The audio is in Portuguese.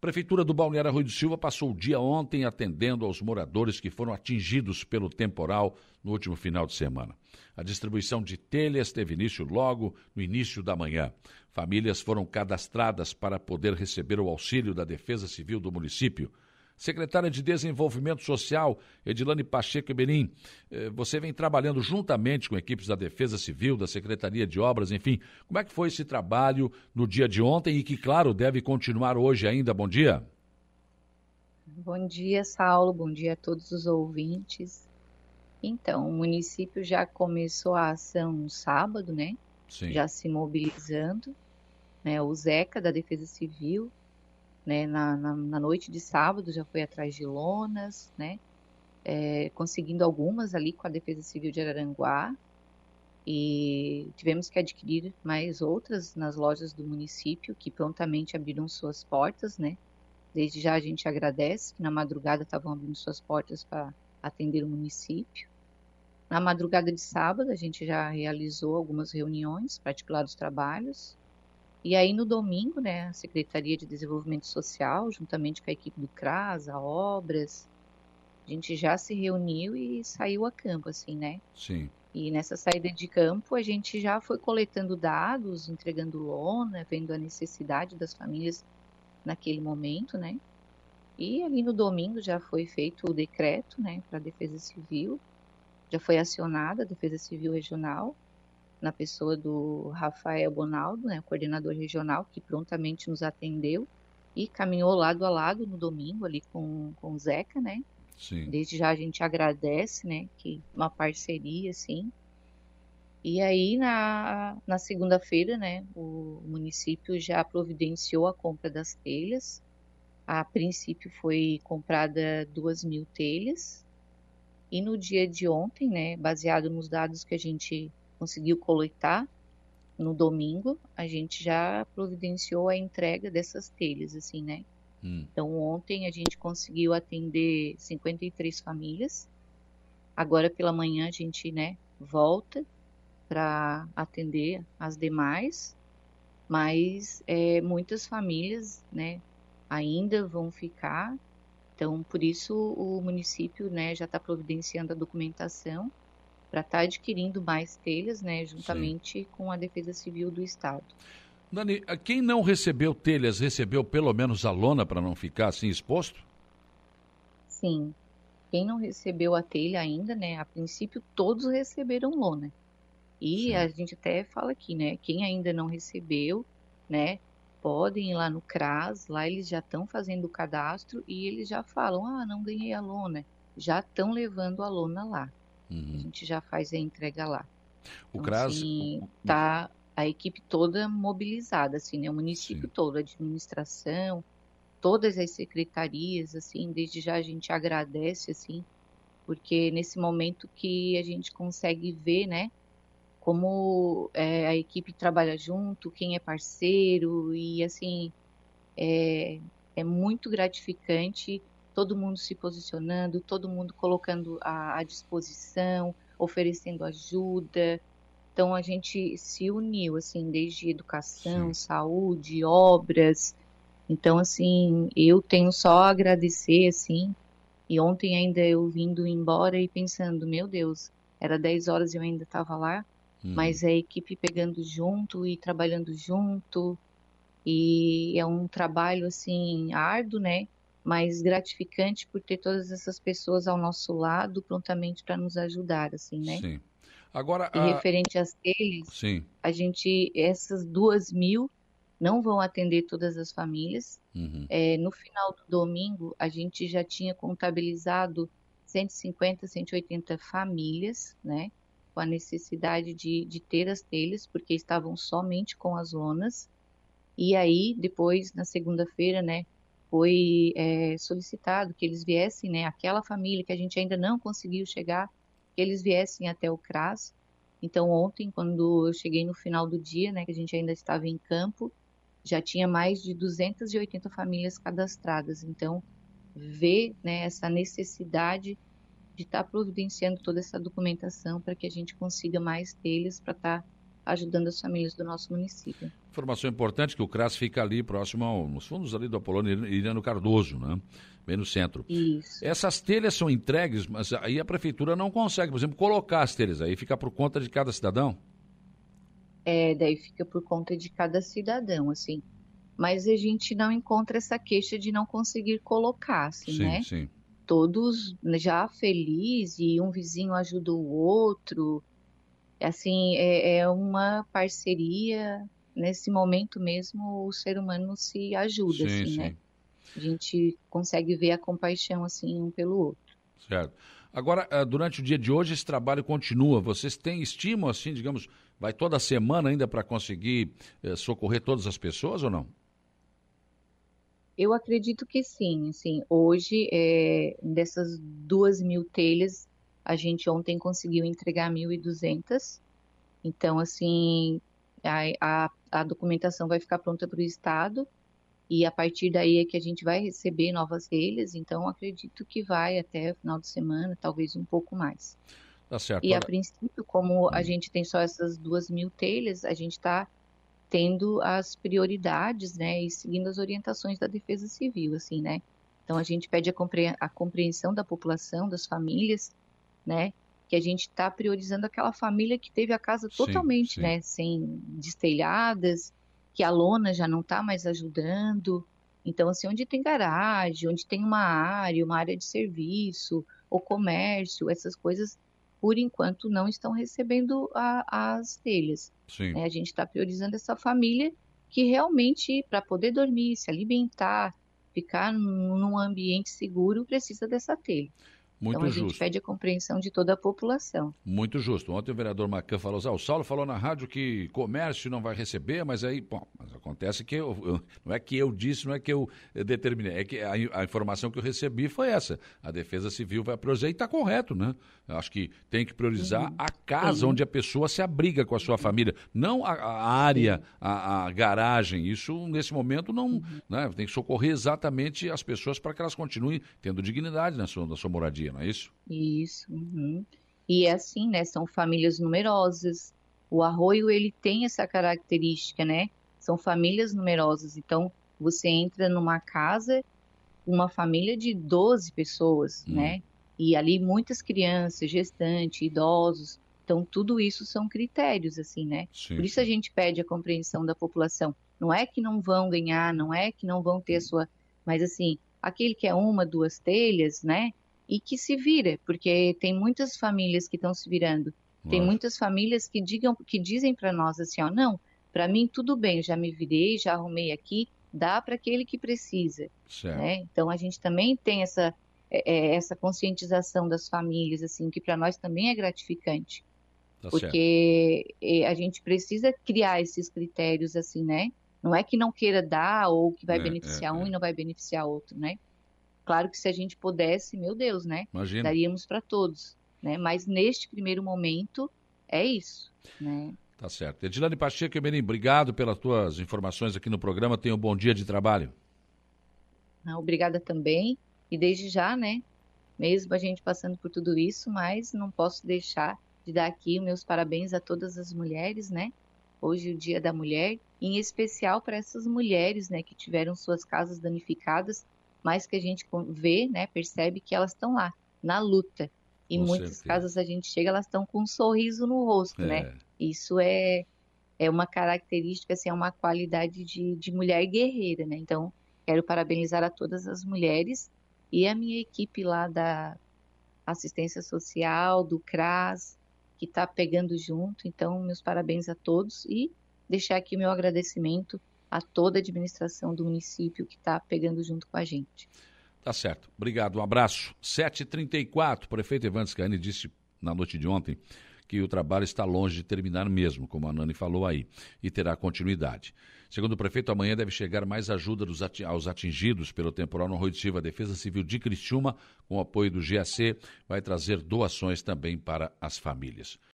Prefeitura do Balneário Rui do Silva passou o dia ontem atendendo aos moradores que foram atingidos pelo temporal no último final de semana. A distribuição de telhas teve início logo no início da manhã. Famílias foram cadastradas para poder receber o auxílio da Defesa Civil do município. Secretária de Desenvolvimento Social, Edilane Pacheco Benim, eh, você vem trabalhando juntamente com equipes da Defesa Civil, da Secretaria de Obras, enfim. Como é que foi esse trabalho no dia de ontem e que, claro, deve continuar hoje ainda? Bom dia. Bom dia, Saulo. Bom dia a todos os ouvintes. Então, o município já começou a ação no sábado, né? Sim. Já se mobilizando. Né? O Zeca, da Defesa Civil, né, na, na, na, noite de sábado já foi atrás de lonas, né, é, conseguindo algumas ali com a Defesa Civil de Araranguá e tivemos que adquirir mais outras nas lojas do município que prontamente abriram suas portas, né. Desde já a gente agradece que na madrugada estavam abrindo suas portas para atender o município. Na madrugada de sábado a gente já realizou algumas reuniões para articular os trabalhos e aí no domingo, né, a Secretaria de Desenvolvimento Social, juntamente com a equipe do CRAS, a Obras, a gente já se reuniu e saiu a campo, assim, né? Sim. E nessa saída de campo, a gente já foi coletando dados, entregando lona, vendo a necessidade das famílias naquele momento, né? E ali no domingo já foi feito o decreto, né, para a Defesa Civil, já foi acionada a Defesa Civil Regional, na pessoa do Rafael Bonaldo, né, coordenador regional, que prontamente nos atendeu e caminhou lado a lado no domingo ali com, com o Zeca, né? Sim. Desde já a gente agradece, né, que uma parceria, assim. E aí, na, na segunda-feira, né, o município já providenciou a compra das telhas. A princípio foi comprada duas mil telhas. E no dia de ontem, né, baseado nos dados que a gente conseguiu coletar no domingo, a gente já providenciou a entrega dessas telhas, assim, né? Hum. Então, ontem a gente conseguiu atender 53 famílias. Agora pela manhã a gente, né, volta para atender as demais, mas é, muitas famílias, né, ainda vão ficar. Então, por isso o município, né, já está providenciando a documentação para estar tá adquirindo mais telhas, né, juntamente Sim. com a Defesa Civil do Estado. Dani, quem não recebeu telhas, recebeu pelo menos a lona para não ficar assim exposto? Sim. Quem não recebeu a telha ainda, né, a princípio todos receberam lona. E Sim. a gente até fala aqui, né, quem ainda não recebeu, né, podem ir lá no CRAS, lá eles já estão fazendo o cadastro e eles já falam, ah, não ganhei a lona. Já estão levando a lona lá. Uhum. A gente já faz a entrega lá. O então, CRAS. Assim, tá a equipe toda mobilizada, assim, né? O município Sim. todo, a administração, todas as secretarias, assim, desde já a gente agradece, assim, porque nesse momento que a gente consegue ver, né, como é, a equipe trabalha junto, quem é parceiro, e assim, é, é muito gratificante todo mundo se posicionando, todo mundo colocando à, à disposição, oferecendo ajuda. Então a gente se uniu, assim, desde educação, Sim. saúde, obras. Então, assim, eu tenho só a agradecer, assim. E ontem ainda eu vindo embora e pensando, meu Deus, era 10 horas e eu ainda estava lá, uhum. mas a equipe pegando junto e trabalhando junto. E é um trabalho, assim, árduo, né? Mas gratificante por ter todas essas pessoas ao nosso lado prontamente para nos ajudar, assim, né? Sim. Agora, e a... referente às telhas, Sim. a gente, essas duas mil não vão atender todas as famílias. Uhum. É, no final do domingo, a gente já tinha contabilizado 150, 180 famílias, né? Com a necessidade de, de ter as telhas, porque estavam somente com as lonas. E aí, depois, na segunda-feira, né? Foi é, solicitado que eles viessem, né, aquela família que a gente ainda não conseguiu chegar, que eles viessem até o CRAS. Então, ontem, quando eu cheguei no final do dia, né, que a gente ainda estava em campo, já tinha mais de 280 famílias cadastradas. Então, ver né, essa necessidade de estar tá providenciando toda essa documentação para que a gente consiga mais telhas para estar tá ajudando as famílias do nosso município. Informação importante que o CRAS fica ali próximo ao, nos fundos ali do Apolônio Irano Cardoso, né? Bem no centro. Isso. Essas telhas são entregues, mas aí a prefeitura não consegue, por exemplo, colocar as telhas aí, fica por conta de cada cidadão? É, daí fica por conta de cada cidadão, assim. Mas a gente não encontra essa queixa de não conseguir colocar, assim, sim, né? Sim. Todos já felizes e um vizinho ajuda o outro. Assim, é, é uma parceria. Nesse momento mesmo, o ser humano se ajuda, sim, assim, sim. né? A gente consegue ver a compaixão, assim, um pelo outro. Certo. Agora, eh, durante o dia de hoje, esse trabalho continua. Vocês têm estímulo, assim, digamos, vai toda semana ainda para conseguir eh, socorrer todas as pessoas ou não? Eu acredito que sim. Assim, hoje, é, dessas duas mil telhas, a gente ontem conseguiu entregar 1.200. Então, assim, a, a, a documentação vai ficar pronta para o Estado e a partir daí é que a gente vai receber novas telhas. Então, acredito que vai até o final de semana, talvez um pouco mais. Tá certo. E a princípio, como a Hum. gente tem só essas duas mil telhas, a gente está tendo as prioridades, né, e seguindo as orientações da Defesa Civil, assim, né. Então a gente pede a, compre- a compreensão da população, das famílias, né, que a gente está priorizando aquela família que teve a casa Sim, totalmente, sim. né, sem destelhadas, que a lona já não está mais ajudando. Então, assim, onde tem garagem, onde tem uma área, uma área de serviço, ou comércio, essas coisas, por enquanto, não estão recebendo a- as telhas. sim. né? A gente está priorizando essa família que realmente, para poder dormir, se alimentar, ficar num ambiente seguro, precisa dessa telha. Muito então a gente justo. pede a compreensão de toda a população. Muito justo. Ontem o vereador Macan falou, ah, o Saulo falou na rádio que comércio não vai receber, mas aí, bom, acontece que eu, eu- não é que eu disse, não é que eu eh, determinei, é que a, a informação que eu recebi foi essa. A Defesa Civil vai priorizar e está correto, né? Eu acho que tem que priorizar a casa Sim. onde a pessoa se abriga com a sua família, não a, a área, a, a garagem. Isso, nesse momento, não. Né? Tem que socorrer exatamente as pessoas para que elas continuem tendo dignidade na sua, na sua moradia, não é isso? Isso. uhum. E é assim, né? São famílias numerosas. O arroio, ele tem essa característica, né? São famílias numerosas. Então, você entra numa casa, uma família de 12 pessoas, Hum. né? E ali muitas crianças, gestantes, idosos. Então, tudo isso são critérios, assim, né? Sim. Por isso a gente pede a compreensão da população. Não é que não vão ganhar, não é que não vão ter a sua. Mas assim, aquele que é uma, duas telhas, né? E que se vira, porque tem muitas famílias que estão se virando. Tem muitas famílias que digam, que dizem para nós assim, ó, não, para mim tudo bem, já me virei, já arrumei aqui, dá para aquele que precisa, Certo. né? Então a gente também tem essa é, é, essa conscientização das famílias, assim, que para nós também é gratificante Tá certo. porque eh, a gente precisa criar esses critérios assim, né? Não é que não queira dar ou que vai É, beneficiar é, um é. e não vai beneficiar outro, né? Claro que se a gente pudesse, meu Deus, né? Imagina. Daríamos para todos, né? Mas neste primeiro momento é isso, né? Tá certo. Edilane Pacheco, Emerim, obrigado pelas tuas informações aqui no programa. Tenha um bom dia de trabalho. Ah, Obrigada também. E desde já, né? Mesmo a gente passando por tudo isso, mas não posso deixar de dar aqui os meus parabéns a todas as mulheres, né? Hoje é o Dia da Mulher, em especial para essas mulheres, né, que tiveram suas casas danificadas, mas que a gente vê, né, percebe que elas estão lá, na luta. E Com muitas certeza. casas a gente chega, elas estão com um sorriso no rosto, né? Isso é, é uma característica, assim, é uma qualidade de, de mulher guerreira, né? Então, quero parabenizar a todas as mulheres e a minha equipe lá da assistência social, do CRAS, que está pegando junto. Então, meus parabéns a todos e deixar aqui o meu agradecimento a toda a administração do município que está pegando junto com a gente. tá certo. Obrigado. Um abraço. 7h34. O prefeito Evandro Scaini disse na noite de ontem que o trabalho está longe de terminar mesmo, como a Nani falou aí, e terá continuidade. Segundo o prefeito, amanhã deve chegar mais ajuda ati- aos atingidos pelo temporal no Arroio Silva. A Defesa Civil de Criciúma, com o apoio do GAC, vai trazer doações também para as famílias.